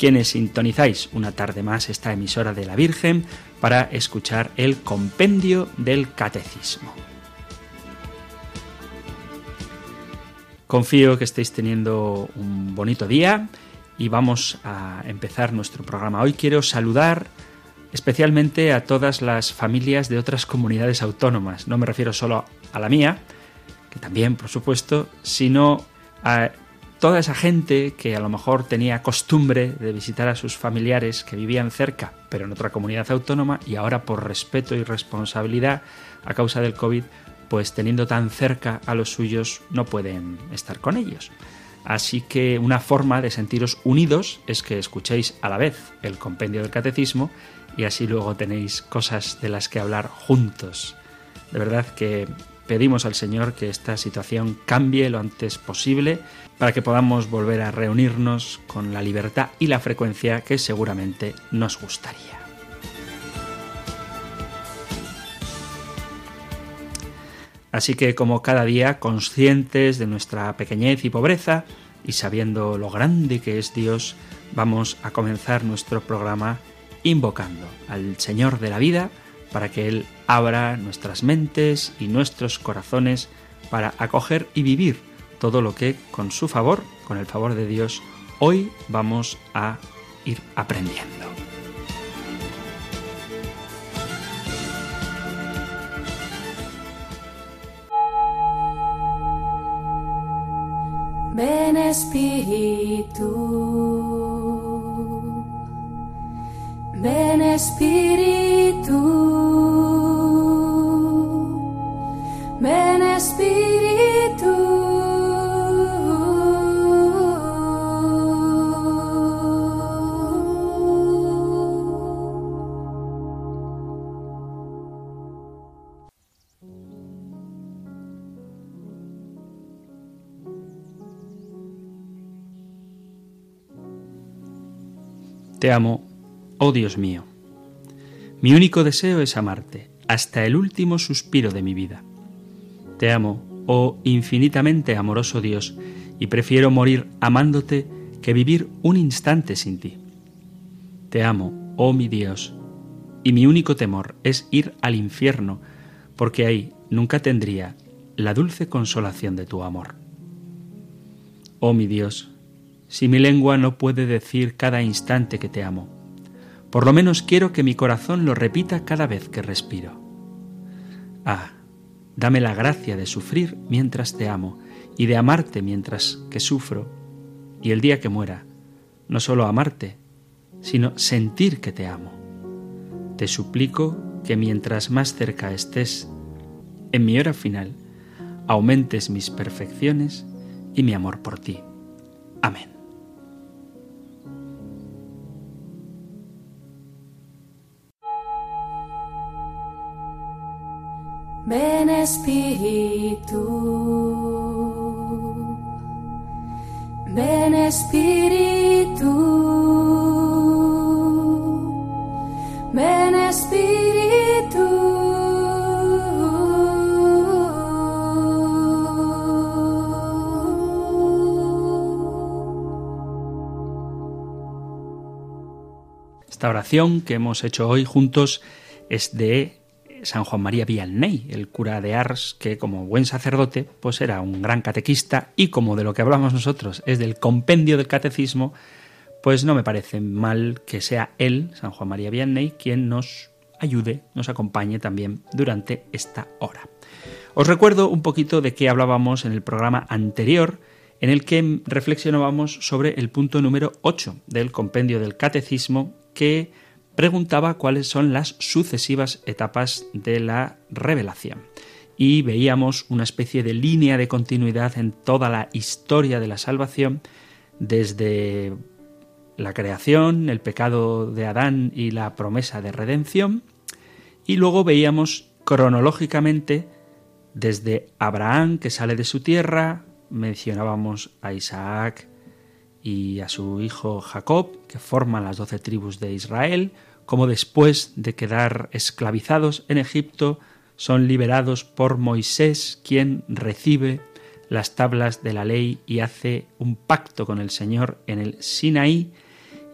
quienes sintonizáis una tarde más esta emisora de la Virgen para escuchar el compendio del Catecismo. Confío que estéis teniendo un bonito día y vamos a empezar nuestro programa. Hoy quiero saludar especialmente a todas las familias de otras comunidades autónomas. No me refiero solo a la mía, que también, por supuesto, sino a toda esa gente que a lo mejor tenía costumbre de visitar a sus familiares que vivían cerca, pero en otra comunidad autónoma, y ahora por respeto y responsabilidad a causa del COVID, pues teniendo tan cerca a los suyos no pueden estar con ellos. Así que una forma de sentiros unidos es que escuchéis a la vez el compendio del catecismo y así luego tenéis cosas de las que hablar juntos. De verdad que pedimos al Señor que esta situación cambie lo antes posible para que podamos volver a reunirnos con la libertad y la frecuencia que seguramente nos gustaría. Así que como cada día, conscientes de nuestra pequeñez y pobreza y sabiendo lo grande que es Dios, vamos a comenzar nuestro programa invocando al Señor de la vida para que Él abra nuestras mentes y nuestros corazones para acoger y vivir todo lo que con su favor, con el favor de Dios, hoy vamos a ir aprendiendo. Ven Espíritu, ven Espíritu, ven Espíritu. Te amo, oh Dios mío. Mi único deseo es amarte, hasta el último suspiro de mi vida. Te amo, oh infinitamente amoroso Dios, y prefiero morir amándote que vivir un instante sin ti. Te amo, oh mi Dios, y mi único temor es ir al infierno, porque ahí nunca tendría la dulce consolación de tu amor. Oh mi Dios, si mi lengua no puede decir cada instante que te amo, por lo menos quiero que mi corazón lo repita cada vez que respiro. Ah, dame la gracia de sufrir mientras te amo y de amarte mientras que sufro, y el día que muera, no solo amarte, sino sentir que te amo. Te suplico que mientras más cerca estés, en mi hora final, aumentes mis perfecciones y mi amor por ti. Amén. Ven Espíritu, ven Espíritu, ven Espíritu. Esta oración que hemos hecho hoy juntos es de San Juan María Vianney, el cura de Ars, que como buen sacerdote, pues era un gran catequista y como de lo que hablamos nosotros es del compendio del catecismo, pues no me parece mal que sea él, San Juan María Vianney, quien nos ayude, nos acompañe también durante esta hora. Os recuerdo un poquito de qué hablábamos en el programa anterior, en el que reflexionábamos sobre el punto número 8 del compendio del catecismo, que preguntaba cuáles son las sucesivas etapas de la revelación. Y veíamos una especie de línea de continuidad en toda la historia de la salvación, desde la creación, el pecado de Adán y la promesa de redención. Y luego veíamos cronológicamente desde Abraham que sale de su tierra, mencionábamos a Isaac y a su hijo Jacob, que forman las doce tribus de Israel, como después de quedar esclavizados en Egipto, son liberados por Moisés, quien recibe las tablas de la ley y hace un pacto con el Señor en el Sinaí,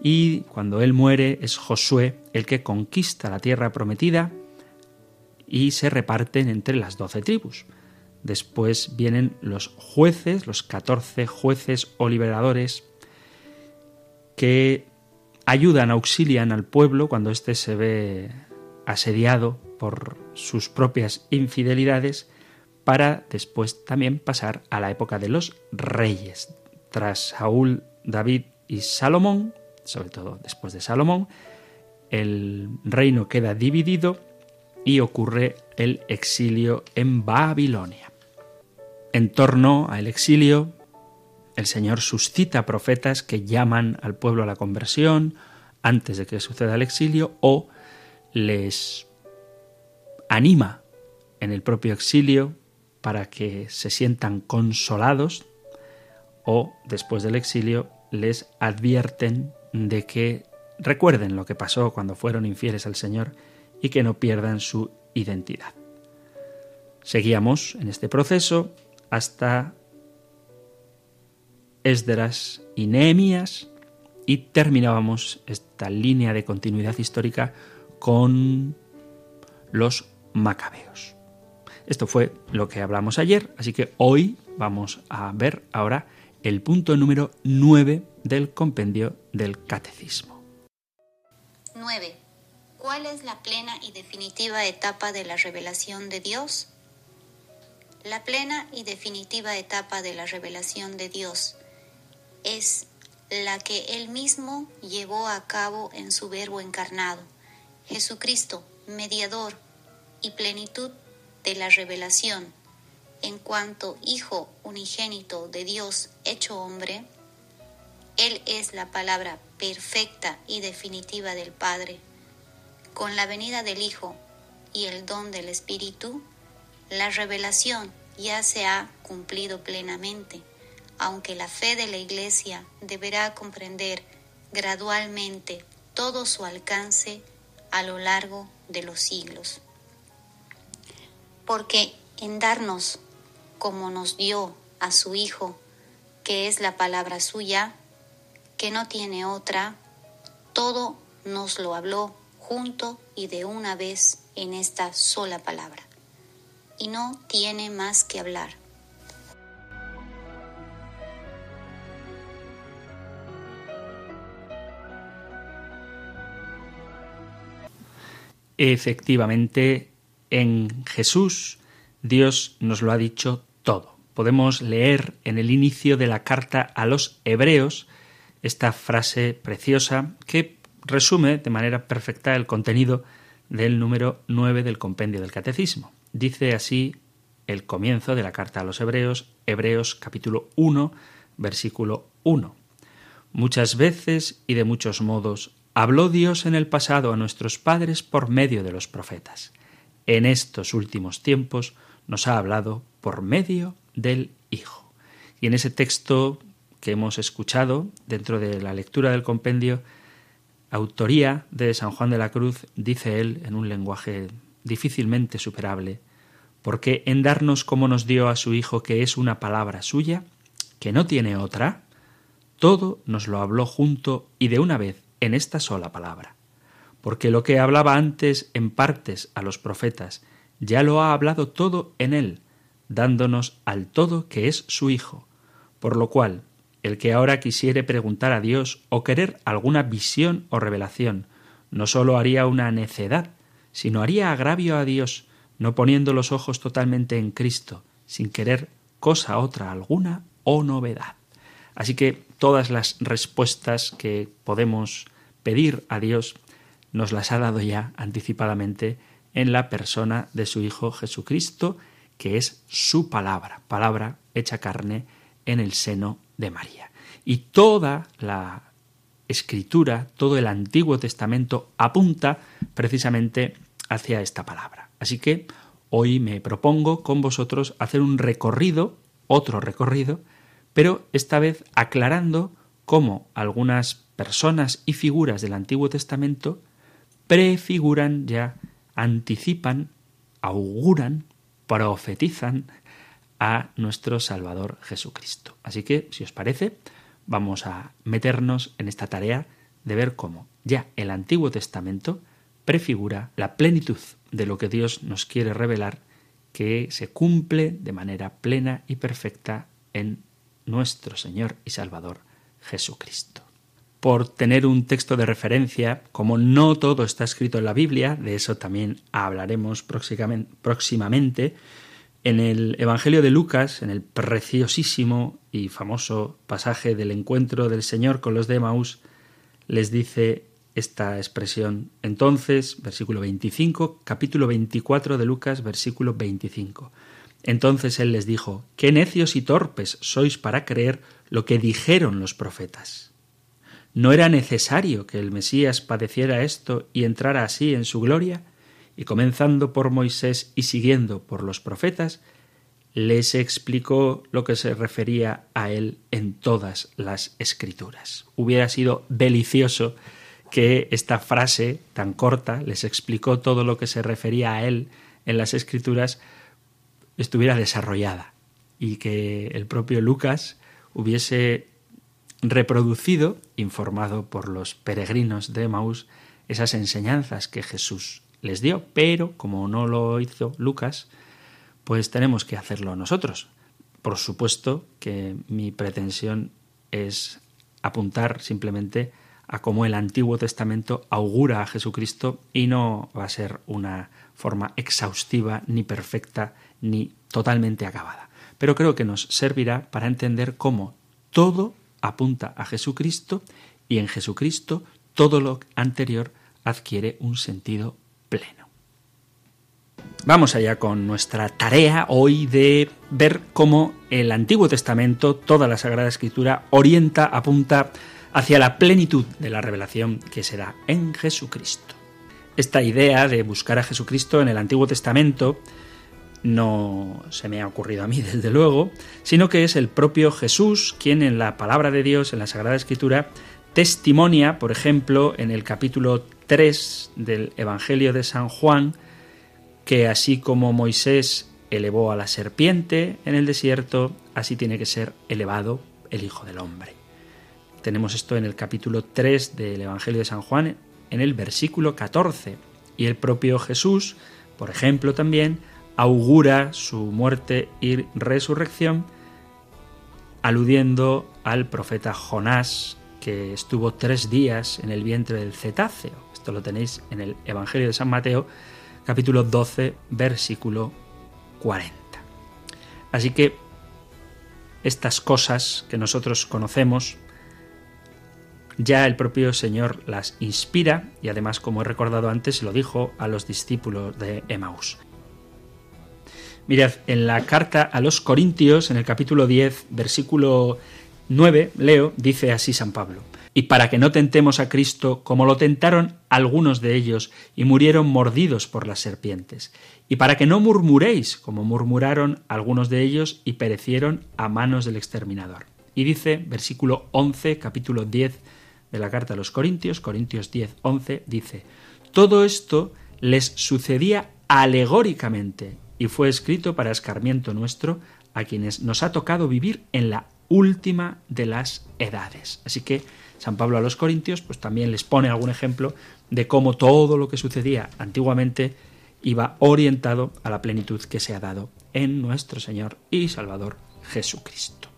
y cuando él muere es Josué el que conquista la tierra prometida y se reparten entre las doce tribus. Después vienen los jueces, los catorce jueces o liberadores, que ayudan, auxilian al pueblo cuando éste se ve asediado por sus propias infidelidades, para después también pasar a la época de los reyes. Tras Saúl, David y Salomón, sobre todo después de Salomón, el reino queda dividido y ocurre el exilio en Babilonia. En torno al exilio, el Señor suscita profetas que llaman al pueblo a la conversión antes de que suceda el exilio o les anima en el propio exilio para que se sientan consolados o después del exilio les advierten de que recuerden lo que pasó cuando fueron infieles al Señor y que no pierdan su identidad. Seguíamos en este proceso hasta Esdras y Nehemías y terminábamos esta línea de continuidad histórica con los macabeos. Esto fue lo que hablamos ayer, así que hoy vamos a ver ahora el punto número 9 del compendio del catecismo. 9. ¿Cuál es la plena y definitiva etapa de la revelación de Dios? La plena y definitiva etapa de la revelación de Dios es la que Él mismo llevó a cabo en su Verbo encarnado, Jesucristo, mediador y plenitud de la revelación, en cuanto Hijo unigénito de Dios hecho hombre, Él es la palabra perfecta y definitiva del Padre. Con la venida del Hijo y el don del Espíritu, la revelación ya se ha cumplido plenamente, aunque la fe de la Iglesia deberá comprender gradualmente todo su alcance a lo largo de los siglos. Porque en darnos como nos dio a su Hijo, que es la palabra suya, que no tiene otra, todo nos lo habló junto y de una vez en esta sola palabra. Y no tiene más que hablar. Efectivamente, en Jesús Dios nos lo ha dicho todo. Podemos leer en el inicio de la carta a los hebreos esta frase preciosa que resume de manera perfecta el contenido del número 9 del compendio del Catecismo. Dice así el comienzo de la carta a los Hebreos, Hebreos capítulo 1, versículo 1. Muchas veces y de muchos modos habló Dios en el pasado a nuestros padres por medio de los profetas. En estos últimos tiempos nos ha hablado por medio del Hijo. Y en ese texto que hemos escuchado dentro de la lectura del compendio autoría de San Juan de la Cruz, dice él en un lenguaje difícilmente superable, porque en darnos como nos dio a su Hijo, que es una palabra suya, que no tiene otra, todo nos lo habló junto y de una vez en esta sola palabra. Porque lo que hablaba antes en partes a los profetas, ya lo ha hablado todo en él, dándonos al todo que es su Hijo, por lo cual el que ahora quisiere preguntar a Dios o querer alguna visión o revelación, no sólo haría una necedad, sino haría agravio a Dios, no poniendo los ojos totalmente en Cristo, sin querer cosa otra alguna o novedad. Así que todas las respuestas que podemos pedir a Dios nos las ha dado ya anticipadamente en la persona de su Hijo Jesucristo, que es su palabra, palabra hecha carne en el seno de María. Y toda la escritura, todo el Antiguo Testamento apunta precisamente hacia esta palabra. Así que hoy me propongo con vosotros hacer un recorrido, otro recorrido, pero esta vez aclarando cómo algunas personas y figuras del Antiguo Testamento prefiguran ya, anticipan, auguran, profetizan a nuestro Salvador Jesucristo. Así que, si os parece, vamos a meternos en esta tarea de ver cómo ya el Antiguo Testamento prefigura la plenitud de lo que Dios nos quiere revelar que se cumple de manera plena y perfecta en nuestro Señor y Salvador Jesucristo. Por tener un texto de referencia, como no todo está escrito en la Biblia, de eso también hablaremos próximamente, en el Evangelio de Lucas, en el preciosísimo y famoso pasaje del encuentro del Señor con los de Maús, les dice esta expresión. Entonces, versículo 25, capítulo 24 de Lucas, versículo 25. Entonces él les dijo, Qué necios y torpes sois para creer lo que dijeron los profetas. ¿No era necesario que el Mesías padeciera esto y entrara así en su gloria? y comenzando por Moisés y siguiendo por los profetas, les explicó lo que se refería a él en todas las escrituras. Hubiera sido delicioso que esta frase tan corta les explicó todo lo que se refería a él en las escrituras estuviera desarrollada y que el propio Lucas hubiese reproducido, informado por los peregrinos de Maús, esas enseñanzas que Jesús les dio, pero como no lo hizo Lucas, pues tenemos que hacerlo nosotros. Por supuesto que mi pretensión es apuntar simplemente a cómo el Antiguo Testamento augura a Jesucristo y no va a ser una forma exhaustiva, ni perfecta, ni totalmente acabada. Pero creo que nos servirá para entender cómo todo apunta a Jesucristo y en Jesucristo todo lo anterior adquiere un sentido pleno. Vamos allá con nuestra tarea hoy de ver cómo el Antiguo Testamento, toda la Sagrada Escritura, orienta, apunta hacia la plenitud de la revelación que se da en Jesucristo. Esta idea de buscar a Jesucristo en el Antiguo Testamento no se me ha ocurrido a mí, desde luego, sino que es el propio Jesús quien en la palabra de Dios, en la Sagrada Escritura, testimonia, por ejemplo, en el capítulo 3 del Evangelio de San Juan, que así como Moisés elevó a la serpiente en el desierto, así tiene que ser elevado el Hijo del Hombre. Tenemos esto en el capítulo 3 del Evangelio de San Juan, en el versículo 14. Y el propio Jesús, por ejemplo, también augura su muerte y resurrección, aludiendo al profeta Jonás, que estuvo tres días en el vientre del cetáceo. Esto lo tenéis en el Evangelio de San Mateo, capítulo 12, versículo 40. Así que estas cosas que nosotros conocemos, ya el propio Señor las inspira y además, como he recordado antes, lo dijo a los discípulos de Emaús. Mirad, en la carta a los Corintios, en el capítulo 10, versículo 9, leo, dice así San Pablo y para que no tentemos a Cristo como lo tentaron algunos de ellos y murieron mordidos por las serpientes, y para que no murmuréis como murmuraron algunos de ellos y perecieron a manos del exterminador. Y dice, versículo 11, capítulo 10 de la carta a los Corintios, Corintios 10, 11, dice, todo esto les sucedía alegóricamente y fue escrito para escarmiento nuestro a quienes nos ha tocado vivir en la última de las edades. Así que San Pablo a los Corintios, pues también les pone algún ejemplo de cómo todo lo que sucedía antiguamente iba orientado a la plenitud que se ha dado en nuestro Señor y Salvador Jesucristo.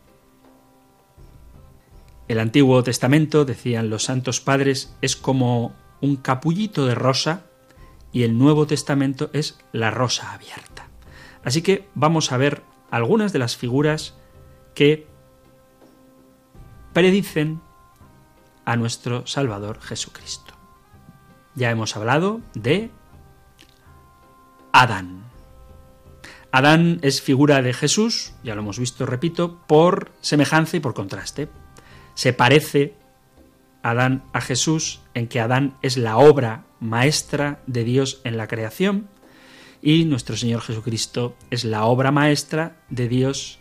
El Antiguo Testamento, decían los santos padres, es como un capullito de rosa y el Nuevo Testamento es la rosa abierta. Así que vamos a ver algunas de las figuras que predicen a nuestro Salvador Jesucristo. Ya hemos hablado de Adán. Adán es figura de Jesús, ya lo hemos visto, repito, por semejanza y por contraste. Se parece Adán a Jesús en que Adán es la obra maestra de Dios en la creación y nuestro Señor Jesucristo es la obra maestra de Dios,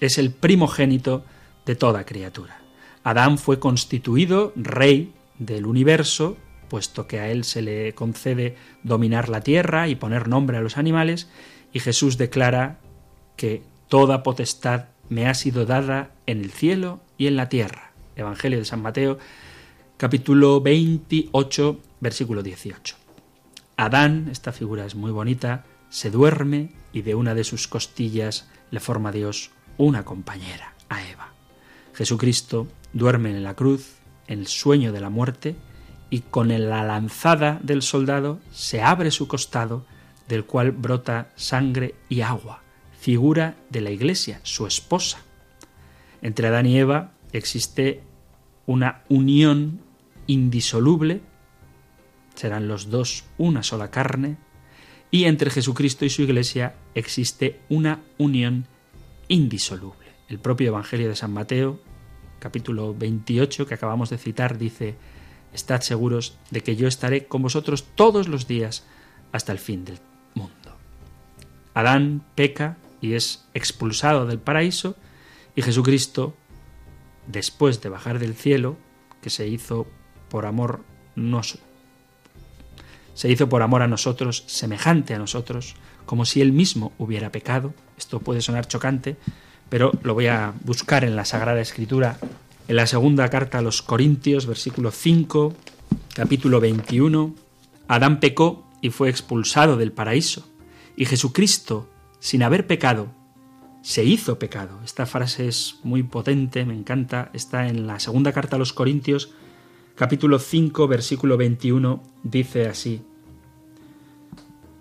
es el primogénito de toda criatura. Adán fue constituido rey del universo, puesto que a él se le concede dominar la tierra y poner nombre a los animales, y Jesús declara que toda potestad me ha sido dada en el cielo y en la tierra. Evangelio de San Mateo, capítulo 28, versículo 18. Adán, esta figura es muy bonita, se duerme y de una de sus costillas le forma Dios una compañera, a Eva. Jesucristo duerme en la cruz, en el sueño de la muerte, y con la lanzada del soldado se abre su costado, del cual brota sangre y agua, figura de la Iglesia, su esposa. Entre Adán y Eva existe una unión indisoluble serán los dos una sola carne, y entre Jesucristo y su Iglesia existe una unión indisoluble. El propio Evangelio de San Mateo, capítulo 28, que acabamos de citar, dice, Estad seguros de que yo estaré con vosotros todos los días hasta el fin del mundo. Adán peca y es expulsado del paraíso, y Jesucristo, después de bajar del cielo, que se hizo por amor nos se hizo por amor a nosotros, semejante a nosotros, como si él mismo hubiera pecado. Esto puede sonar chocante, pero lo voy a buscar en la Sagrada Escritura, en la segunda carta a los Corintios, versículo 5, capítulo 21. Adán pecó y fue expulsado del paraíso, y Jesucristo, sin haber pecado, se hizo pecado. Esta frase es muy potente, me encanta, está en la segunda carta a los Corintios, capítulo 5, versículo 21, dice así,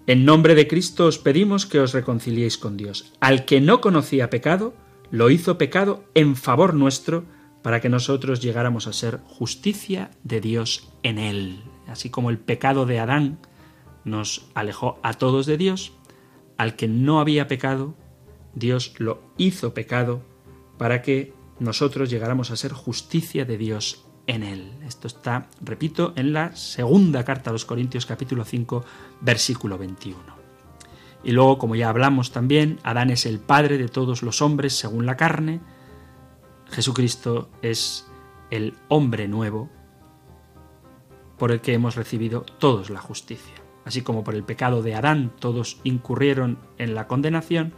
En nombre de Cristo os pedimos que os reconciliéis con Dios. Al que no conocía pecado, lo hizo pecado en favor nuestro, para que nosotros llegáramos a ser justicia de Dios en él. Así como el pecado de Adán nos alejó a todos de Dios, al que no había pecado, Dios lo hizo pecado para que nosotros llegáramos a ser justicia de Dios en él. Esto está, repito, en la segunda carta a los Corintios capítulo 5 versículo 21. Y luego, como ya hablamos también, Adán es el padre de todos los hombres según la carne, Jesucristo es el hombre nuevo por el que hemos recibido todos la justicia. Así como por el pecado de Adán todos incurrieron en la condenación,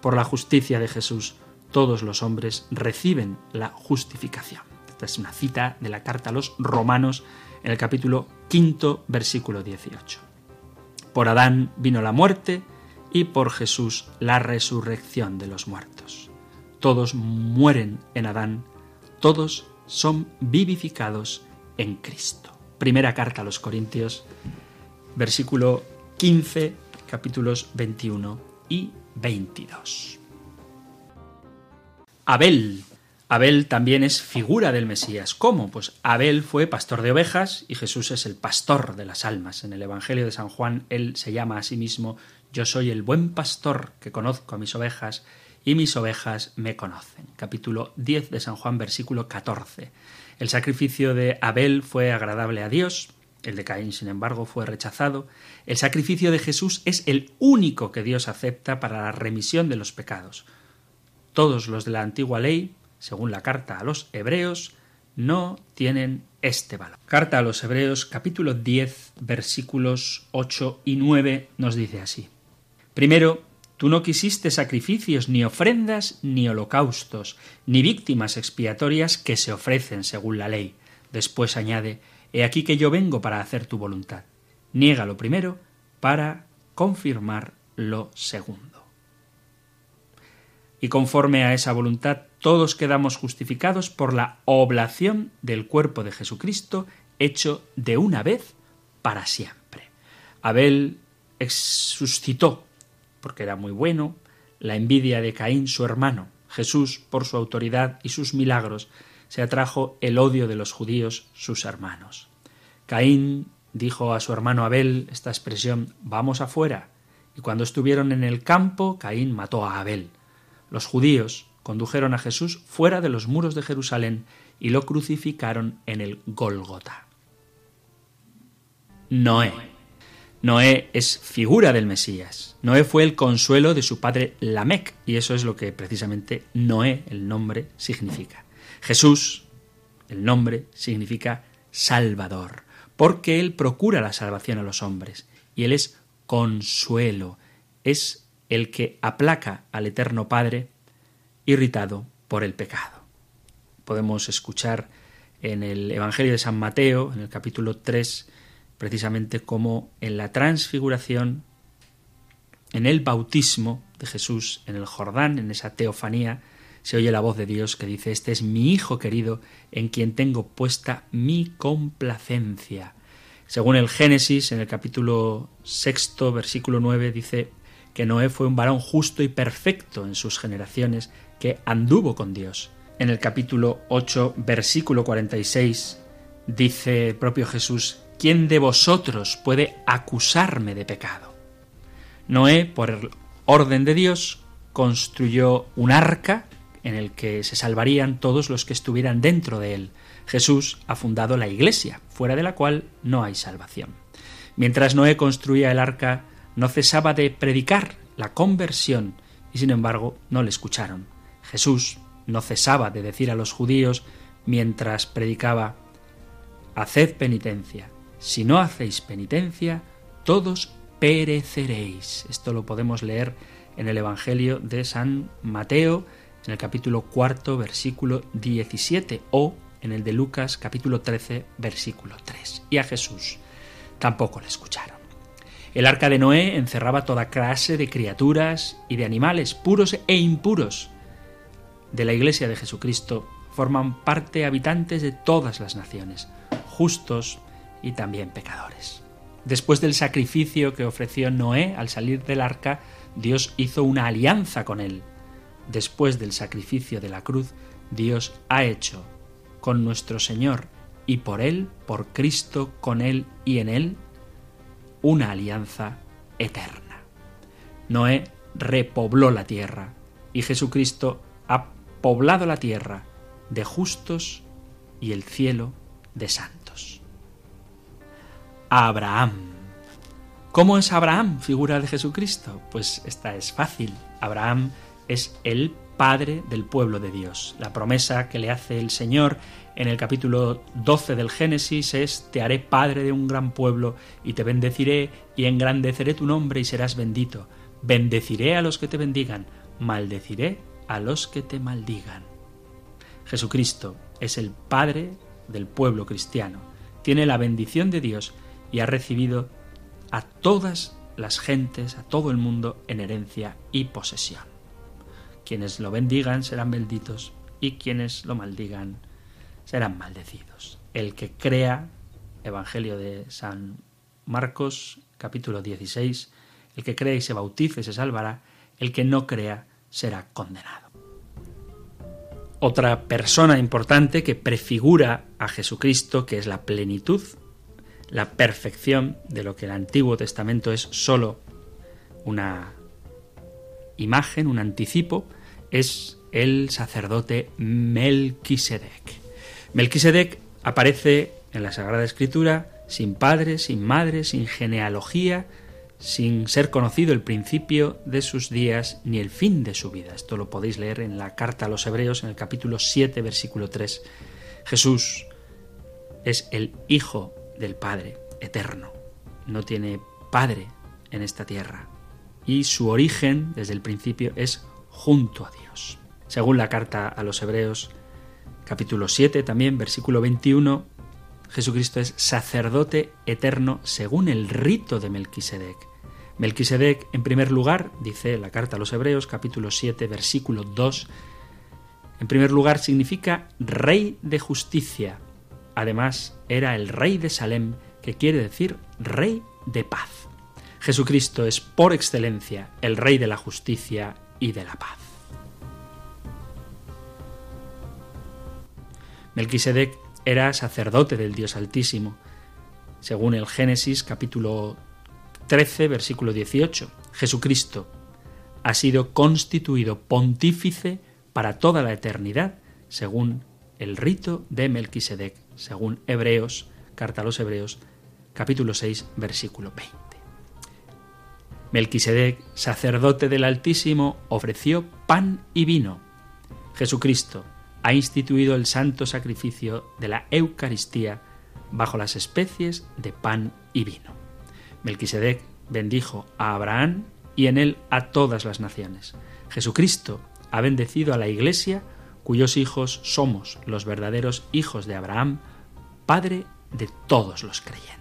por la justicia de Jesús todos los hombres reciben la justificación. Esta es una cita de la carta a los romanos en el capítulo quinto, versículo 18. Por Adán vino la muerte y por Jesús la resurrección de los muertos. Todos mueren en Adán, todos son vivificados en Cristo. Primera carta a los Corintios, versículo 15, capítulos 21 y 22. Abel Abel también es figura del Mesías. ¿Cómo? Pues Abel fue pastor de ovejas y Jesús es el pastor de las almas. En el Evangelio de San Juan él se llama a sí mismo Yo soy el buen pastor que conozco a mis ovejas y mis ovejas me conocen. Capítulo 10 de San Juan, versículo 14. El sacrificio de Abel fue agradable a Dios, el de Caín, sin embargo, fue rechazado. El sacrificio de Jesús es el único que Dios acepta para la remisión de los pecados. Todos los de la antigua ley según la carta a los Hebreos, no tienen este valor. Carta a los Hebreos capítulo 10 versículos 8 y 9 nos dice así. Primero, tú no quisiste sacrificios, ni ofrendas, ni holocaustos, ni víctimas expiatorias que se ofrecen según la ley. Después añade, He aquí que yo vengo para hacer tu voluntad. Niega lo primero para confirmar lo segundo. Y conforme a esa voluntad todos quedamos justificados por la oblación del cuerpo de Jesucristo hecho de una vez para siempre. Abel suscitó, porque era muy bueno, la envidia de Caín su hermano. Jesús, por su autoridad y sus milagros, se atrajo el odio de los judíos, sus hermanos. Caín dijo a su hermano Abel esta expresión vamos afuera, y cuando estuvieron en el campo, Caín mató a Abel. Los judíos, condujeron a Jesús fuera de los muros de Jerusalén y lo crucificaron en el Gólgota. Noé. Noé es figura del Mesías. Noé fue el consuelo de su padre Lamec, y eso es lo que precisamente Noé, el nombre, significa. Jesús, el nombre, significa Salvador, porque Él procura la salvación a los hombres, y Él es consuelo, es el que aplaca al Eterno Padre irritado por el pecado. Podemos escuchar en el Evangelio de San Mateo, en el capítulo 3, precisamente como en la transfiguración, en el bautismo de Jesús en el Jordán, en esa teofanía, se oye la voz de Dios que dice, Este es mi Hijo querido, en quien tengo puesta mi complacencia. Según el Génesis, en el capítulo sexto, versículo 9, dice que Noé fue un varón justo y perfecto en sus generaciones, que anduvo con Dios. En el capítulo 8, versículo 46, dice el propio Jesús, ¿quién de vosotros puede acusarme de pecado? Noé, por el orden de Dios, construyó un arca en el que se salvarían todos los que estuvieran dentro de él. Jesús ha fundado la iglesia, fuera de la cual no hay salvación. Mientras Noé construía el arca, no cesaba de predicar la conversión y sin embargo no le escucharon. Jesús no cesaba de decir a los judíos mientras predicaba Haced penitencia. Si no hacéis penitencia, todos pereceréis. Esto lo podemos leer en el Evangelio de San Mateo, en el capítulo cuarto, versículo 17, o en el de Lucas, capítulo 13, versículo 3. Y a Jesús tampoco le escucharon. El arca de Noé encerraba toda clase de criaturas y de animales, puros e impuros, de la Iglesia de Jesucristo forman parte habitantes de todas las naciones, justos y también pecadores. Después del sacrificio que ofreció Noé al salir del arca, Dios hizo una alianza con él. Después del sacrificio de la cruz, Dios ha hecho con nuestro Señor y por Él, por Cristo, con Él y en Él, una alianza eterna. Noé repobló la tierra y Jesucristo ha poblado la tierra de justos y el cielo de santos. Abraham. ¿Cómo es Abraham, figura de Jesucristo? Pues esta es fácil. Abraham es el padre del pueblo de Dios. La promesa que le hace el Señor en el capítulo 12 del Génesis es, te haré padre de un gran pueblo y te bendeciré y engrandeceré tu nombre y serás bendito. Bendeciré a los que te bendigan, maldeciré a los que te maldigan. Jesucristo es el Padre del pueblo cristiano, tiene la bendición de Dios y ha recibido a todas las gentes, a todo el mundo en herencia y posesión. Quienes lo bendigan serán benditos y quienes lo maldigan serán maldecidos. El que crea, Evangelio de San Marcos, capítulo 16, el que crea y se bautice se salvará, el que no crea será condenado. Otra persona importante que prefigura a Jesucristo, que es la plenitud, la perfección de lo que el Antiguo Testamento es sólo una imagen, un anticipo, es el sacerdote Melquisedec. Melquisedec aparece en la Sagrada Escritura sin padre, sin madre, sin genealogía, sin ser conocido el principio de sus días ni el fin de su vida. Esto lo podéis leer en la carta a los Hebreos en el capítulo 7, versículo 3. Jesús es el Hijo del Padre eterno. No tiene Padre en esta tierra. Y su origen desde el principio es junto a Dios. Según la carta a los Hebreos, capítulo 7 también, versículo 21, Jesucristo es sacerdote eterno según el rito de Melquisedec. Melquisedec, en primer lugar, dice la carta a los Hebreos, capítulo 7, versículo 2, en primer lugar significa rey de justicia. Además, era el rey de Salem, que quiere decir rey de paz. Jesucristo es por excelencia el rey de la justicia y de la paz. Melquisedec era sacerdote del Dios Altísimo. Según el Génesis capítulo 13, versículo 18, Jesucristo ha sido constituido pontífice para toda la eternidad, según el rito de Melquisedec, según Hebreos, carta a los Hebreos, capítulo 6, versículo 20. Melquisedec, sacerdote del Altísimo, ofreció pan y vino. Jesucristo ha instituido el santo sacrificio de la Eucaristía bajo las especies de pan y vino. Melquisedec bendijo a Abraham y en él a todas las naciones. Jesucristo ha bendecido a la Iglesia, cuyos hijos somos los verdaderos hijos de Abraham, Padre de todos los creyentes.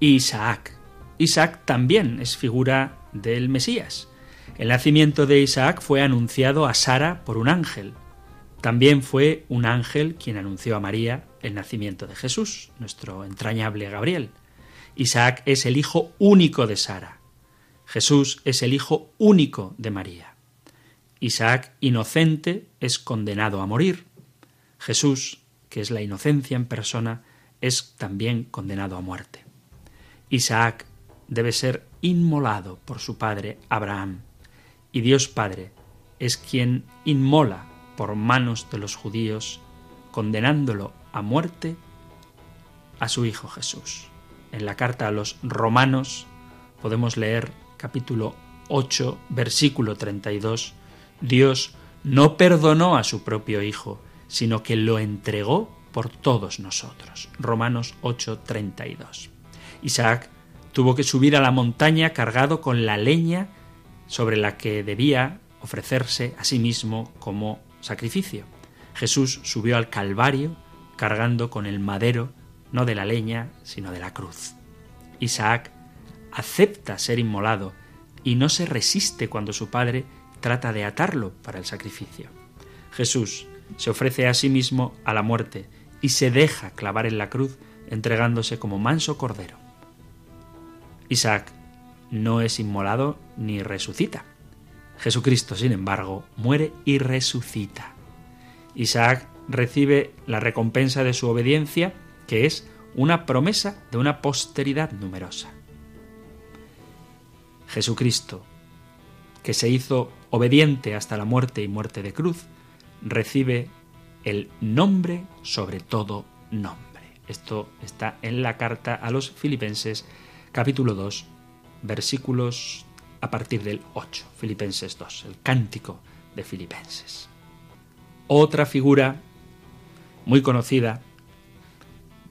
Isaac. Isaac también es figura del Mesías. El nacimiento de Isaac fue anunciado a Sara por un ángel. También fue un ángel quien anunció a María el nacimiento de Jesús, nuestro entrañable Gabriel. Isaac es el hijo único de Sara. Jesús es el hijo único de María. Isaac, inocente, es condenado a morir. Jesús, que es la inocencia en persona, es también condenado a muerte. Isaac debe ser inmolado por su padre Abraham, y Dios Padre es quien inmola por manos de los judíos, condenándolo a muerte a su Hijo Jesús. En la carta a los romanos podemos leer capítulo 8, versículo 32, Dios no perdonó a su propio Hijo, sino que lo entregó por todos nosotros. Romanos 8, 32. Isaac tuvo que subir a la montaña cargado con la leña sobre la que debía ofrecerse a sí mismo como sacrificio. Jesús subió al Calvario cargando con el madero no de la leña, sino de la cruz. Isaac acepta ser inmolado y no se resiste cuando su padre trata de atarlo para el sacrificio. Jesús se ofrece a sí mismo a la muerte y se deja clavar en la cruz entregándose como manso cordero. Isaac no es inmolado ni resucita. Jesucristo, sin embargo, muere y resucita. Isaac recibe la recompensa de su obediencia, que es una promesa de una posteridad numerosa. Jesucristo, que se hizo obediente hasta la muerte y muerte de cruz, recibe el nombre sobre todo nombre. Esto está en la carta a los filipenses capítulo 2 versículos a partir del 8, Filipenses 2, el cántico de Filipenses. Otra figura muy conocida,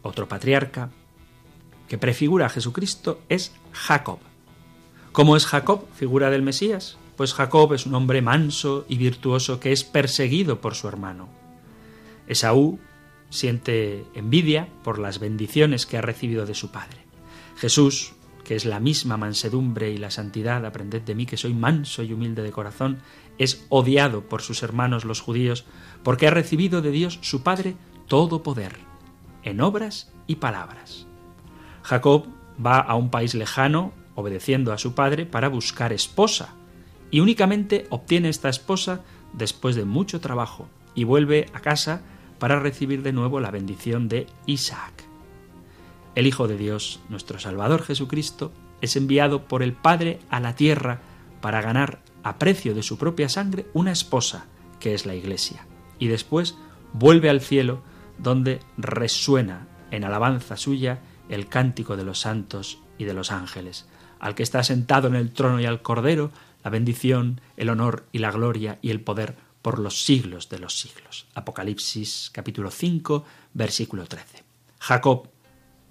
otro patriarca, que prefigura a Jesucristo es Jacob. ¿Cómo es Jacob, figura del Mesías? Pues Jacob es un hombre manso y virtuoso que es perseguido por su hermano. Esaú siente envidia por las bendiciones que ha recibido de su padre. Jesús que es la misma mansedumbre y la santidad, aprended de mí que soy manso y humilde de corazón, es odiado por sus hermanos los judíos, porque ha recibido de Dios su Padre todo poder, en obras y palabras. Jacob va a un país lejano, obedeciendo a su padre, para buscar esposa, y únicamente obtiene esta esposa después de mucho trabajo, y vuelve a casa para recibir de nuevo la bendición de Isaac. El Hijo de Dios, nuestro Salvador Jesucristo, es enviado por el Padre a la tierra para ganar a precio de su propia sangre una esposa, que es la Iglesia, y después vuelve al cielo donde resuena en alabanza suya el cántico de los santos y de los ángeles, al que está sentado en el trono y al Cordero, la bendición, el honor y la gloria y el poder por los siglos de los siglos. Apocalipsis capítulo 5, versículo 13. Jacob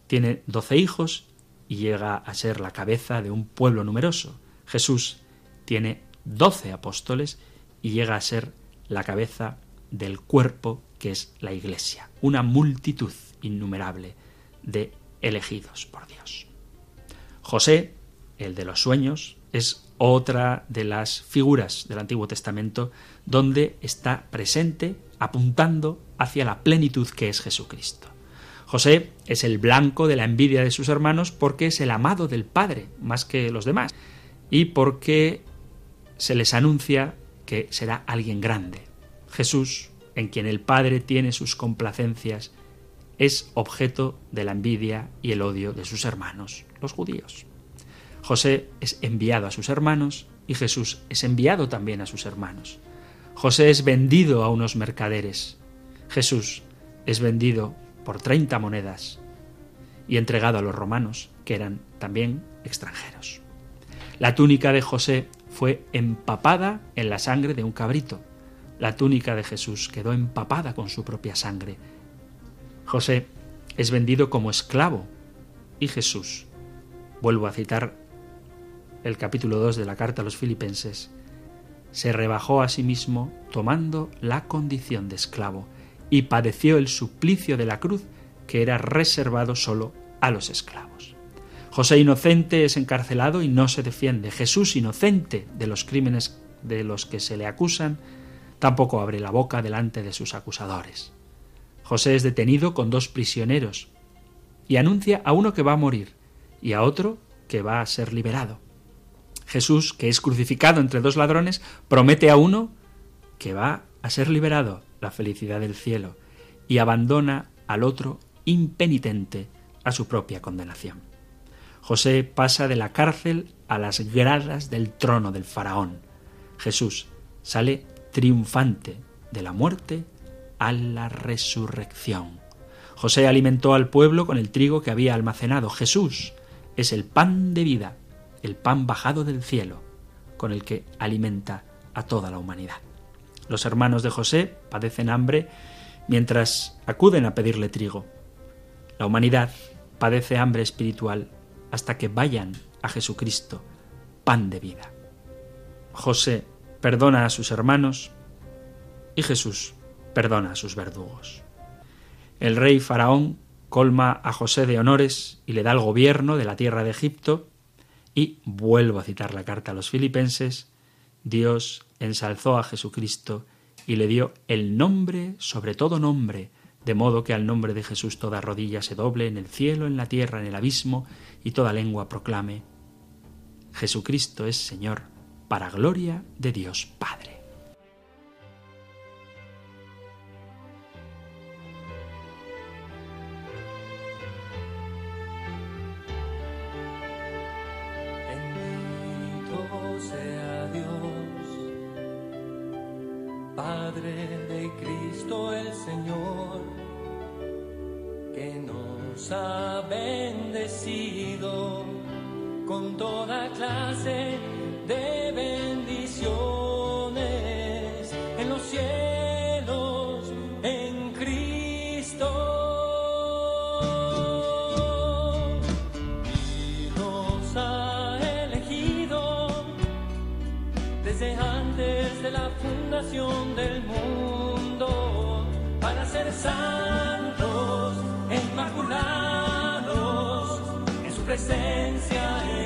tiene doce hijos y llega a ser la cabeza de un pueblo numeroso. Jesús tiene doce apóstoles y llega a ser la cabeza del cuerpo que es la Iglesia, una multitud innumerable de elegidos por Dios. José, el de los sueños, es otra de las figuras del Antiguo Testamento donde está presente apuntando hacia la plenitud que es Jesucristo. José es el blanco de la envidia de sus hermanos porque es el amado del Padre más que los demás y porque se les anuncia que será alguien grande. Jesús, en quien el Padre tiene sus complacencias, es objeto de la envidia y el odio de sus hermanos, los judíos. José es enviado a sus hermanos y Jesús es enviado también a sus hermanos. José es vendido a unos mercaderes. Jesús es vendido por 30 monedas y entregado a los romanos, que eran también extranjeros. La túnica de José fue empapada en la sangre de un cabrito. La túnica de Jesús quedó empapada con su propia sangre. José es vendido como esclavo y Jesús, vuelvo a citar el capítulo 2 de la carta a los filipenses, se rebajó a sí mismo tomando la condición de esclavo y padeció el suplicio de la cruz que era reservado solo a los esclavos. José inocente es encarcelado y no se defiende. Jesús inocente de los crímenes de los que se le acusan, tampoco abre la boca delante de sus acusadores. José es detenido con dos prisioneros y anuncia a uno que va a morir y a otro que va a ser liberado. Jesús, que es crucificado entre dos ladrones, promete a uno que va a ser liberado, la felicidad del cielo, y abandona al otro impenitente a su propia condenación. José pasa de la cárcel a las gradas del trono del faraón. Jesús sale triunfante de la muerte a la resurrección. José alimentó al pueblo con el trigo que había almacenado. Jesús es el pan de vida, el pan bajado del cielo, con el que alimenta a toda la humanidad. Los hermanos de José padecen hambre mientras acuden a pedirle trigo. La humanidad padece hambre espiritual hasta que vayan a Jesucristo, pan de vida. José perdona a sus hermanos y Jesús perdona a sus verdugos. El rey Faraón colma a José de honores y le da el gobierno de la tierra de Egipto y, vuelvo a citar la carta a los filipenses, Dios ensalzó a Jesucristo y le dio el nombre sobre todo nombre, de modo que al nombre de Jesús toda rodilla se doble en el cielo, en la tierra, en el abismo, y toda lengua proclame, Jesucristo es Señor, para gloria de Dios Padre. en su presencia.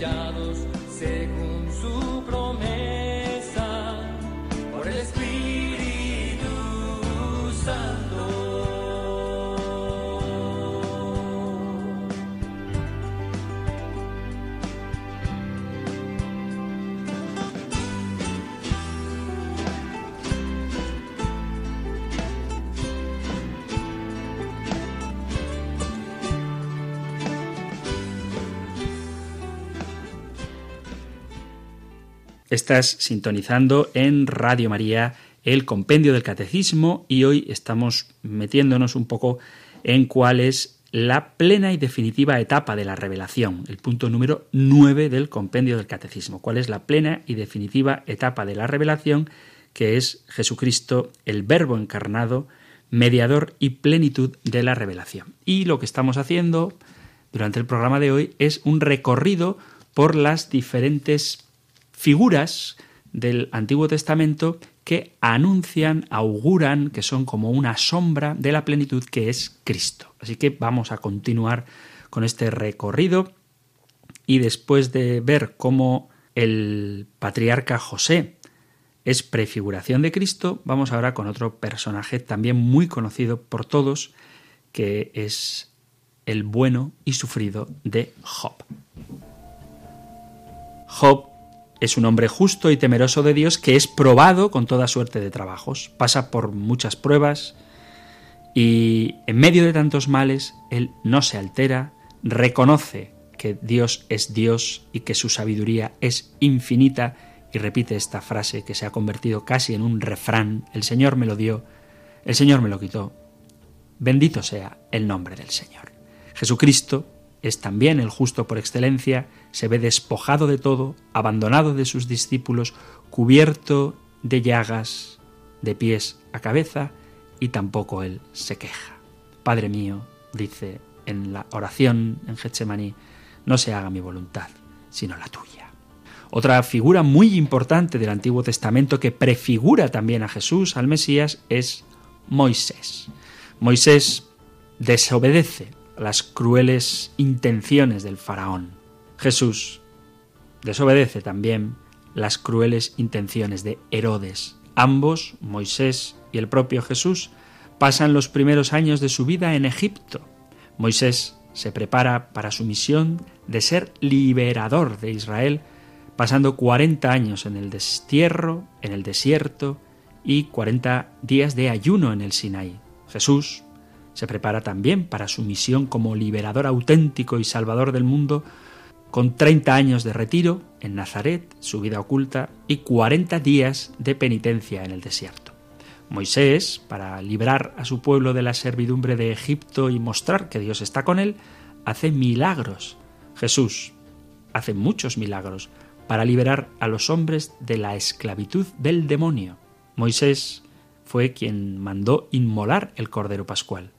ya Estás sintonizando en Radio María el compendio del catecismo y hoy estamos metiéndonos un poco en cuál es la plena y definitiva etapa de la revelación, el punto número 9 del compendio del catecismo. ¿Cuál es la plena y definitiva etapa de la revelación? que es Jesucristo, el Verbo encarnado, mediador y plenitud de la revelación. Y lo que estamos haciendo durante el programa de hoy es un recorrido por las diferentes figuras del Antiguo Testamento que anuncian, auguran, que son como una sombra de la plenitud que es Cristo. Así que vamos a continuar con este recorrido y después de ver cómo el patriarca José es prefiguración de Cristo, vamos ahora con otro personaje también muy conocido por todos, que es el bueno y sufrido de Job. Job es un hombre justo y temeroso de Dios que es probado con toda suerte de trabajos, pasa por muchas pruebas y en medio de tantos males él no se altera, reconoce que Dios es Dios y que su sabiduría es infinita y repite esta frase que se ha convertido casi en un refrán, el Señor me lo dio, el Señor me lo quitó, bendito sea el nombre del Señor. Jesucristo es también el justo por excelencia, se ve despojado de todo, abandonado de sus discípulos, cubierto de llagas de pies a cabeza, y tampoco él se queja. Padre mío, dice en la oración en Getsemaní, no se haga mi voluntad, sino la tuya. Otra figura muy importante del Antiguo Testamento que prefigura también a Jesús, al Mesías, es Moisés. Moisés desobedece las crueles intenciones del faraón. Jesús desobedece también las crueles intenciones de Herodes. Ambos, Moisés y el propio Jesús, pasan los primeros años de su vida en Egipto. Moisés se prepara para su misión de ser liberador de Israel, pasando 40 años en el destierro, en el desierto y 40 días de ayuno en el Sinaí. Jesús se prepara también para su misión como liberador auténtico y salvador del mundo, con 30 años de retiro en Nazaret, su vida oculta, y 40 días de penitencia en el desierto. Moisés, para librar a su pueblo de la servidumbre de Egipto y mostrar que Dios está con él, hace milagros. Jesús hace muchos milagros para liberar a los hombres de la esclavitud del demonio. Moisés fue quien mandó inmolar el Cordero Pascual.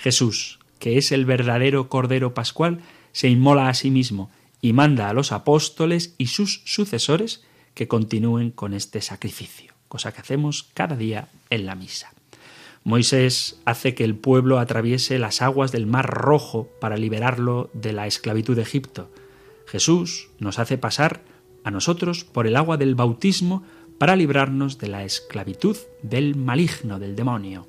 Jesús, que es el verdadero Cordero Pascual, se inmola a sí mismo y manda a los apóstoles y sus sucesores que continúen con este sacrificio, cosa que hacemos cada día en la misa. Moisés hace que el pueblo atraviese las aguas del Mar Rojo para liberarlo de la esclavitud de Egipto. Jesús nos hace pasar a nosotros por el agua del bautismo para librarnos de la esclavitud del maligno, del demonio,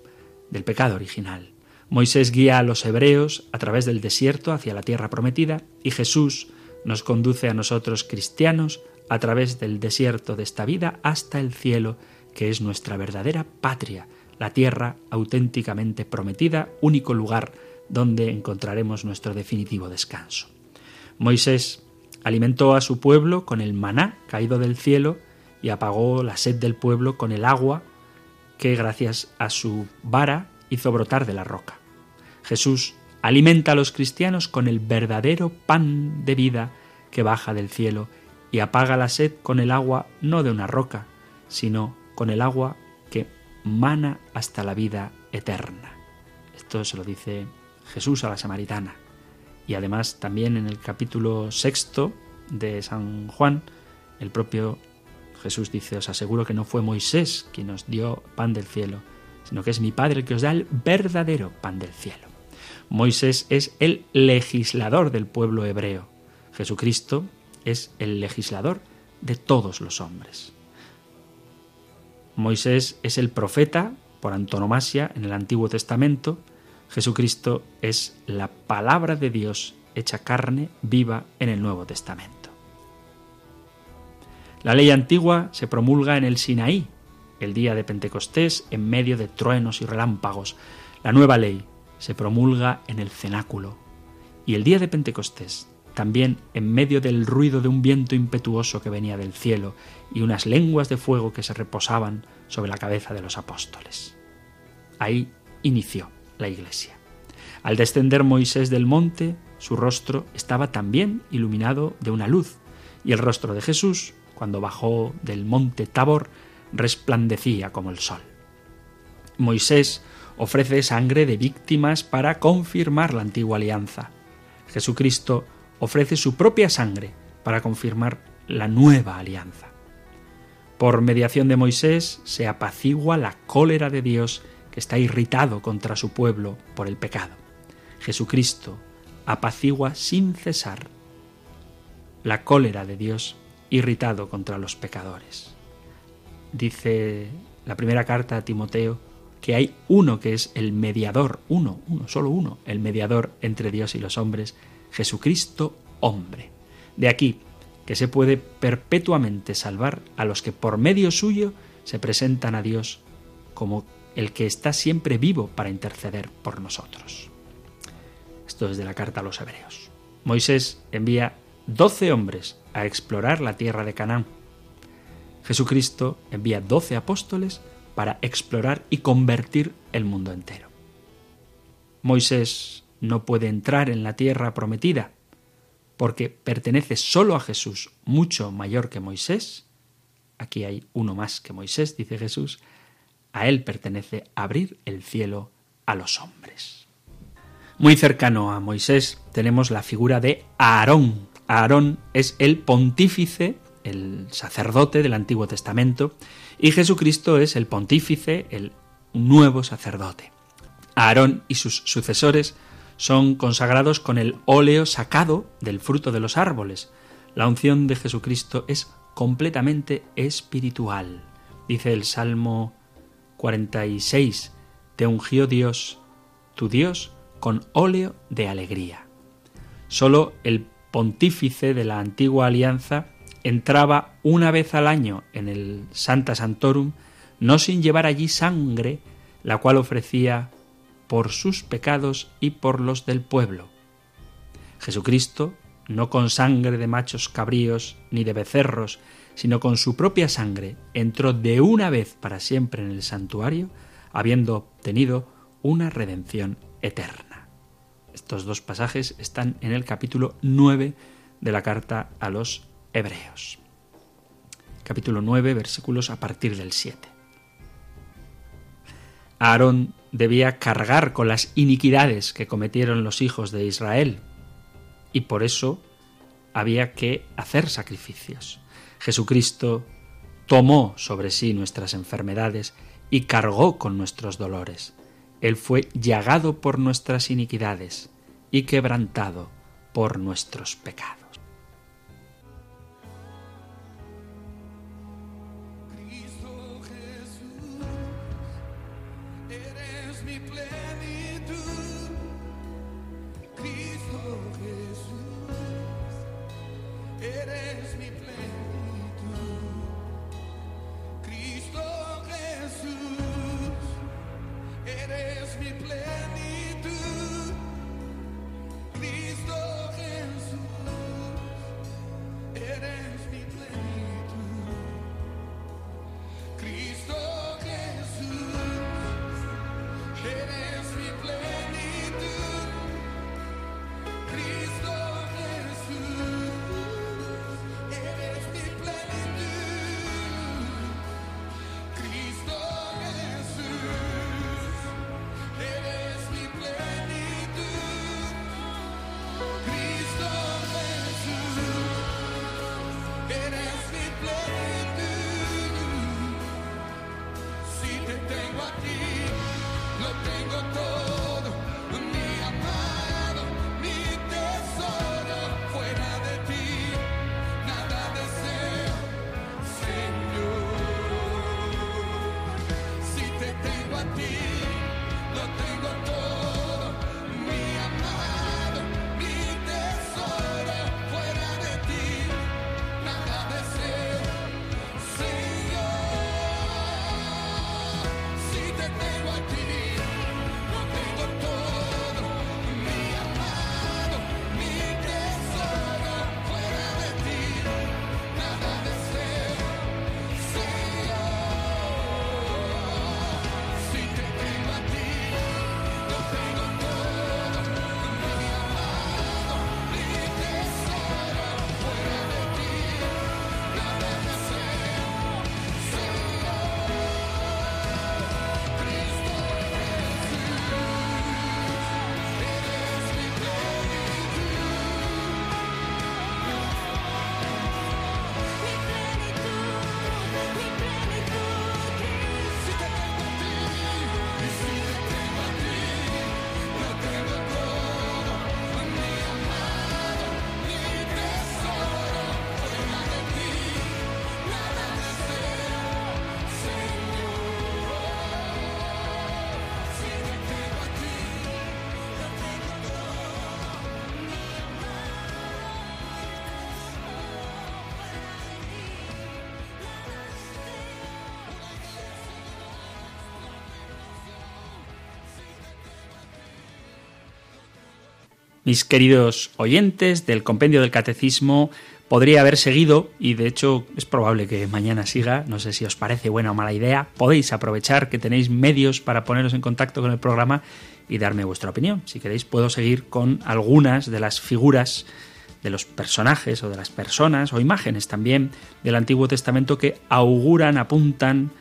del pecado original. Moisés guía a los hebreos a través del desierto hacia la tierra prometida y Jesús nos conduce a nosotros cristianos a través del desierto de esta vida hasta el cielo, que es nuestra verdadera patria, la tierra auténticamente prometida, único lugar donde encontraremos nuestro definitivo descanso. Moisés alimentó a su pueblo con el maná caído del cielo y apagó la sed del pueblo con el agua que gracias a su vara hizo brotar de la roca. Jesús alimenta a los cristianos con el verdadero pan de vida que baja del cielo y apaga la sed con el agua no de una roca, sino con el agua que mana hasta la vida eterna. Esto se lo dice Jesús a la samaritana. Y además también en el capítulo sexto de San Juan, el propio Jesús dice, os aseguro que no fue Moisés quien os dio pan del cielo, sino que es mi Padre el que os da el verdadero pan del cielo. Moisés es el legislador del pueblo hebreo. Jesucristo es el legislador de todos los hombres. Moisés es el profeta por antonomasia en el Antiguo Testamento. Jesucristo es la palabra de Dios hecha carne viva en el Nuevo Testamento. La ley antigua se promulga en el Sinaí, el día de Pentecostés, en medio de truenos y relámpagos. La nueva ley se promulga en el cenáculo. Y el día de Pentecostés, también en medio del ruido de un viento impetuoso que venía del cielo y unas lenguas de fuego que se reposaban sobre la cabeza de los apóstoles. Ahí inició la iglesia. Al descender Moisés del monte, su rostro estaba también iluminado de una luz, y el rostro de Jesús, cuando bajó del monte Tabor, resplandecía como el sol. Moisés ofrece sangre de víctimas para confirmar la antigua alianza. Jesucristo ofrece su propia sangre para confirmar la nueva alianza. Por mediación de Moisés se apacigua la cólera de Dios que está irritado contra su pueblo por el pecado. Jesucristo apacigua sin cesar la cólera de Dios irritado contra los pecadores. Dice la primera carta a Timoteo que hay uno que es el mediador, uno, uno, solo uno, el mediador entre Dios y los hombres, Jesucristo hombre. De aquí que se puede perpetuamente salvar a los que por medio suyo se presentan a Dios como el que está siempre vivo para interceder por nosotros. Esto es de la carta a los hebreos. Moisés envía doce hombres a explorar la tierra de Canaán. Jesucristo envía doce apóstoles para explorar y convertir el mundo entero. Moisés no puede entrar en la tierra prometida porque pertenece solo a Jesús, mucho mayor que Moisés. Aquí hay uno más que Moisés, dice Jesús. A él pertenece abrir el cielo a los hombres. Muy cercano a Moisés tenemos la figura de Aarón. Aarón es el pontífice, el sacerdote del Antiguo Testamento, y Jesucristo es el pontífice, el nuevo sacerdote. Aarón y sus sucesores son consagrados con el óleo sacado del fruto de los árboles. La unción de Jesucristo es completamente espiritual. Dice el Salmo 46, Te ungió Dios, tu Dios, con óleo de alegría. Solo el pontífice de la antigua alianza entraba una vez al año en el Santa Santorum, no sin llevar allí sangre, la cual ofrecía por sus pecados y por los del pueblo. Jesucristo, no con sangre de machos cabríos ni de becerros, sino con su propia sangre, entró de una vez para siempre en el santuario, habiendo obtenido una redención eterna. Estos dos pasajes están en el capítulo 9 de la carta a los Hebreos. Capítulo 9, versículos a partir del 7. Aarón debía cargar con las iniquidades que cometieron los hijos de Israel, y por eso había que hacer sacrificios. Jesucristo tomó sobre sí nuestras enfermedades y cargó con nuestros dolores. Él fue llagado por nuestras iniquidades y quebrantado por nuestros pecados. Mis queridos oyentes del compendio del catecismo, podría haber seguido y de hecho es probable que mañana siga, no sé si os parece buena o mala idea, podéis aprovechar que tenéis medios para poneros en contacto con el programa y darme vuestra opinión. Si queréis puedo seguir con algunas de las figuras de los personajes o de las personas o imágenes también del Antiguo Testamento que auguran, apuntan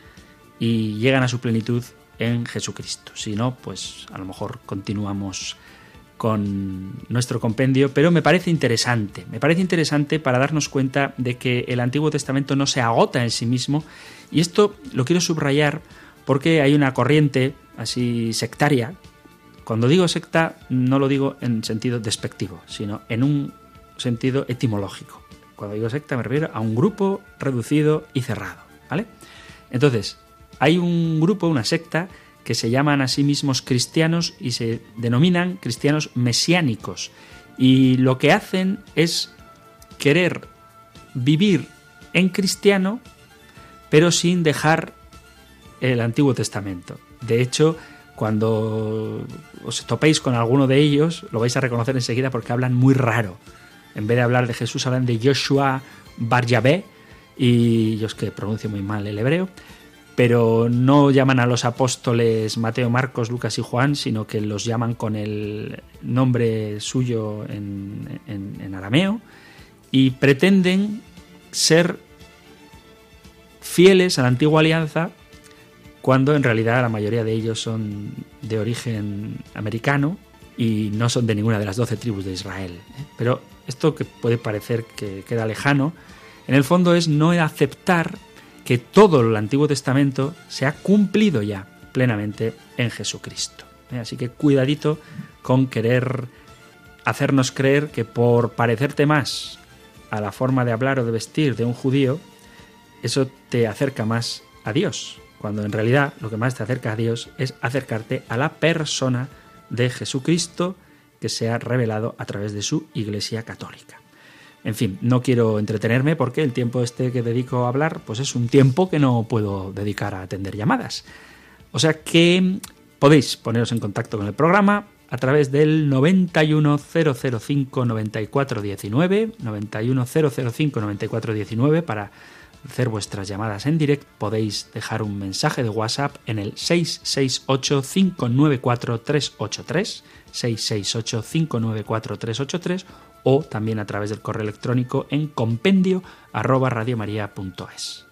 y llegan a su plenitud en Jesucristo. Si no, pues a lo mejor continuamos con nuestro compendio, pero me parece interesante, me parece interesante para darnos cuenta de que el Antiguo Testamento no se agota en sí mismo y esto lo quiero subrayar porque hay una corriente así sectaria. Cuando digo secta no lo digo en sentido despectivo, sino en un sentido etimológico. Cuando digo secta me refiero a un grupo reducido y cerrado, ¿vale? Entonces, hay un grupo, una secta que se llaman a sí mismos cristianos y se denominan cristianos mesiánicos. Y lo que hacen es querer vivir en cristiano, pero sin dejar el Antiguo Testamento. De hecho, cuando os topéis con alguno de ellos, lo vais a reconocer enseguida porque hablan muy raro. En vez de hablar de Jesús, hablan de Joshua Bar y yo es que pronuncio muy mal el hebreo, pero no llaman a los apóstoles Mateo, Marcos, Lucas y Juan, sino que los llaman con el nombre suyo en, en, arameo y pretenden ser fieles a la antigua alianza cuando en realidad la mayoría de ellos son de origen americano y no son de ninguna de las doce tribus de Israel. ¿eh? Pero esto que puede parecer que queda lejano, en el fondo es no aceptar que todo el Antiguo Testamento se ha cumplido ya plenamente en Jesucristo. ¿eh? Así que cuidadito con querer hacernos creer que por parecerte más a la forma de hablar o de vestir de un judío, eso te acerca más a Dios, cuando en realidad lo que más te acerca a Dios es acercarte a la persona de Jesucristo que se ha revelado a través de su Iglesia Católica. En fin, no quiero entretenerme porque el tiempo este que dedico a hablar, pues es un tiempo que no puedo dedicar a atender llamadas. O sea que podéis poneros en contacto con el programa a través del 91005 9419, 91005 9419 para hacer vuestras llamadas en directo. Podéis dejar un mensaje de WhatsApp en el 668 594 383, 668 594 383 o también a través del correo electrónico en compendio arroba radiomaria.es.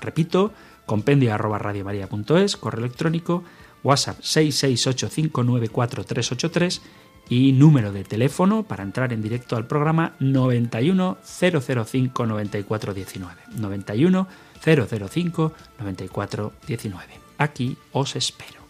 Repito, compendio arroba radiomaria.es, correo electrónico, WhatsApp 668594383 y número de teléfono para entrar en directo al programa 91 005 9419. 91 005 9419. Aquí os espero.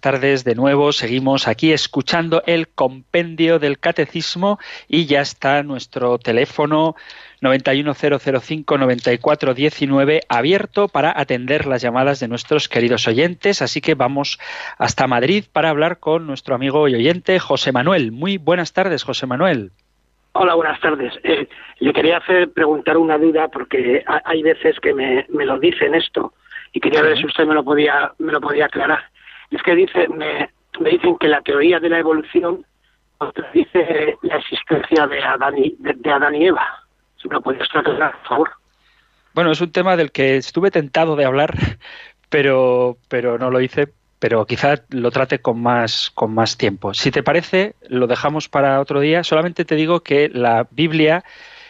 Buenas tardes de nuevo. Seguimos aquí escuchando el compendio del catecismo y ya está nuestro teléfono 910059419 abierto para atender las llamadas de nuestros queridos oyentes. Así que vamos hasta Madrid para hablar con nuestro amigo y oyente José Manuel. Muy buenas tardes, José Manuel. Hola, buenas tardes. Eh, le quería hacer preguntar una duda porque hay veces que me, me lo dicen esto y quería ver si usted me lo podía me lo podía aclarar es que dice, me, dicen que la teoría de la evolución contradice la existencia de Adán y, de, Adán y Eva. Si me lo podías aclarar, por favor. Bueno, es un tema del que estuve tentado de hablar, pero, pero no lo hice, pero quizá lo trate con más, con más tiempo. Si te parece, lo dejamos para otro día. Solamente te digo que la Biblia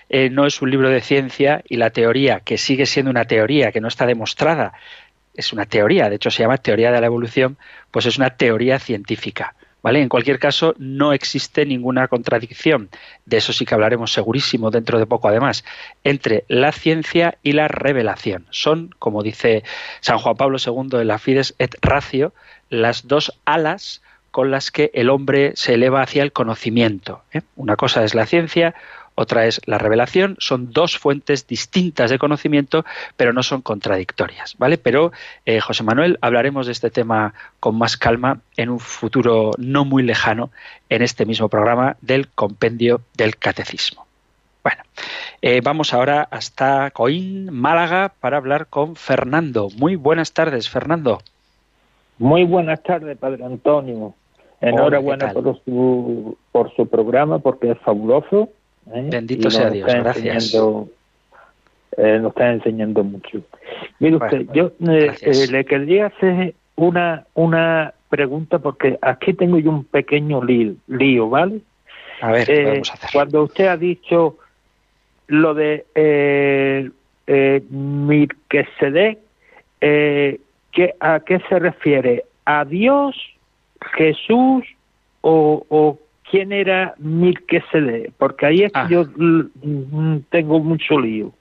eh, no es un libro de ciencia y la teoría, que sigue siendo una teoría, que no está demostrada, es una teoría, de hecho se llama teoría de la evolución, pues es una teoría científica. ¿Vale? En cualquier caso, no existe ninguna contradicción, de eso sí que hablaremos segurísimo dentro de poco además, entre la ciencia y la revelación. Son, como dice San Juan Pablo II de la Fides et Ratio, las dos alas con las que el hombre se eleva hacia el conocimiento. ¿eh? Una cosa es la ciencia, otra es la revelación. Son dos fuentes distintas de conocimiento, pero no son contradictorias, ¿vale? Pero eh, José Manuel, hablaremos de este tema con más calma en un futuro no muy lejano en este mismo programa del compendio del catecismo. Bueno, eh, vamos ahora hasta Coín, Málaga, para hablar con Fernando. Muy buenas tardes, Fernando. Muy buenas tardes, Padre Antonio. Enhorabuena por su, por su programa porque es fabuloso ¿eh? Bendito sea Dios, gracias. Eh, nos está enseñando mucho. Mire usted, yo eh, le quería hacer una, una pregunta porque aquí tengo yo un pequeño lío, lío ¿vale? A ver, ¿qué vamos a hacer? Cuando usted ha dicho lo de eh, eh, ¿qué, ¿a qué se refiere? ¿A Dios, Jesús o, o quién era Melquisedec, porque ahí es que ah. yo mm, tengo mucho lío.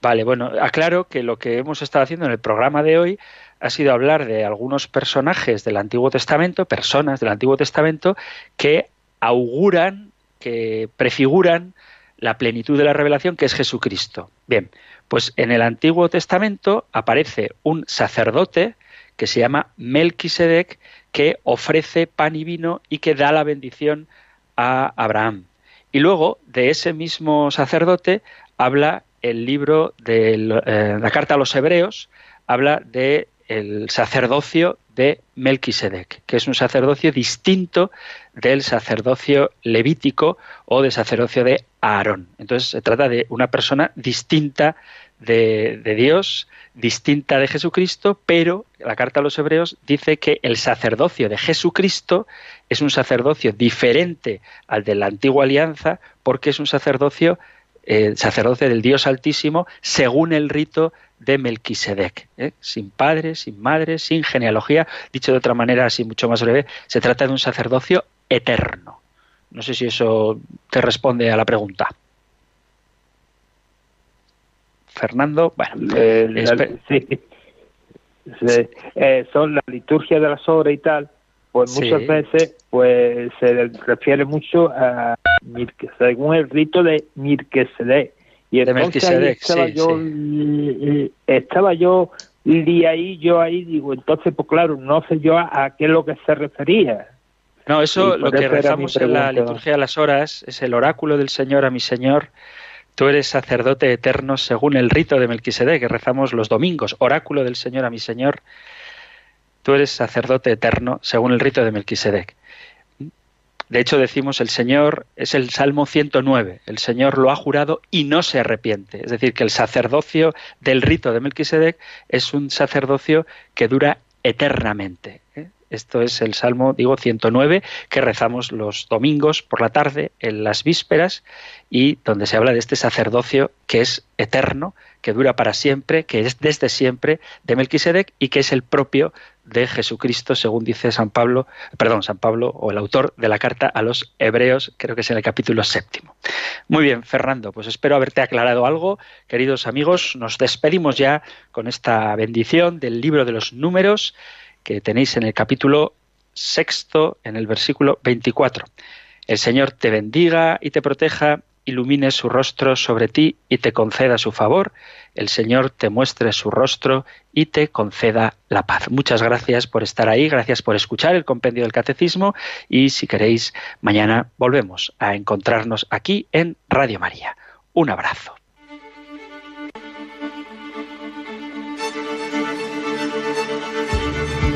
Vale, bueno, aclaro que lo que hemos estado haciendo en el programa de hoy ha sido hablar de algunos personajes del Antiguo Testamento, personas del Antiguo Testamento, que auguran, que prefiguran la plenitud de la revelación que es Jesucristo. Bien, pues en el Antiguo Testamento aparece un sacerdote que se llama Melquisedec, que ofrece pan y vino y que da la bendición a Abraham. Y luego de ese mismo sacerdote habla el libro de eh, la carta a los hebreos, habla de el sacerdocio de Melquisedec, que es un sacerdocio distinto del sacerdocio levítico o del sacerdocio de Aarón. Entonces se trata de una persona distinta de, Dios, distinta de Jesucristo, pero la carta a los hebreos dice que el sacerdocio de Jesucristo es un sacerdocio diferente al de la antigua alianza porque es un sacerdocio, eh, sacerdocio del Dios Altísimo según el rito de Melquisedec, ¿eh? sin padre, sin madre, sin genealogía, dicho de otra manera así mucho más breve, se trata de un sacerdocio eterno. No sé si eso te responde a la pregunta. Fernando, bueno, eh, sí. Eh, son la liturgia de las horas y tal, pues muchas veces pues se refiere mucho a según el rito de Mirkesedek. Y entonces estaba yo estaba yo y ahí yo ahí digo, entonces pues claro, no sé yo a, qué es lo que se refería. No, eso lo que rezamos en la liturgia de las horas es el oráculo del Señor a mi Señor Tú eres sacerdote eterno según el rito de Melquisedec que rezamos los domingos, oráculo del Señor a mi Señor. Tú eres sacerdote eterno según el rito de Melquisedec. De hecho decimos el Señor es el Salmo 109, el Señor lo ha jurado y no se arrepiente. Es decir, que el sacerdocio del rito de Melquisedec es un sacerdocio que dura eternamente. Esto es el Salmo, digo, 109, que rezamos los domingos por la tarde, en las vísperas, y donde se habla de este sacerdocio que es eterno, que dura para siempre, que es desde siempre de Melquisedec y que es el propio de Jesucristo, según dice San Pablo, perdón, San Pablo o el autor de la carta a los Hebreos, creo que es en el capítulo séptimo. Muy bien, Fernando, pues espero haberte aclarado algo. Queridos amigos, nos despedimos ya con esta bendición del libro de los números que tenéis en el capítulo sexto, en el versículo 24. El Señor te bendiga y te proteja, ilumine su rostro sobre ti y te conceda su favor. El Señor te muestre su rostro y te conceda la paz. Muchas gracias por estar ahí, gracias por escuchar el compendio del catecismo y si queréis, mañana volvemos a encontrarnos aquí en Radio María. Un abrazo.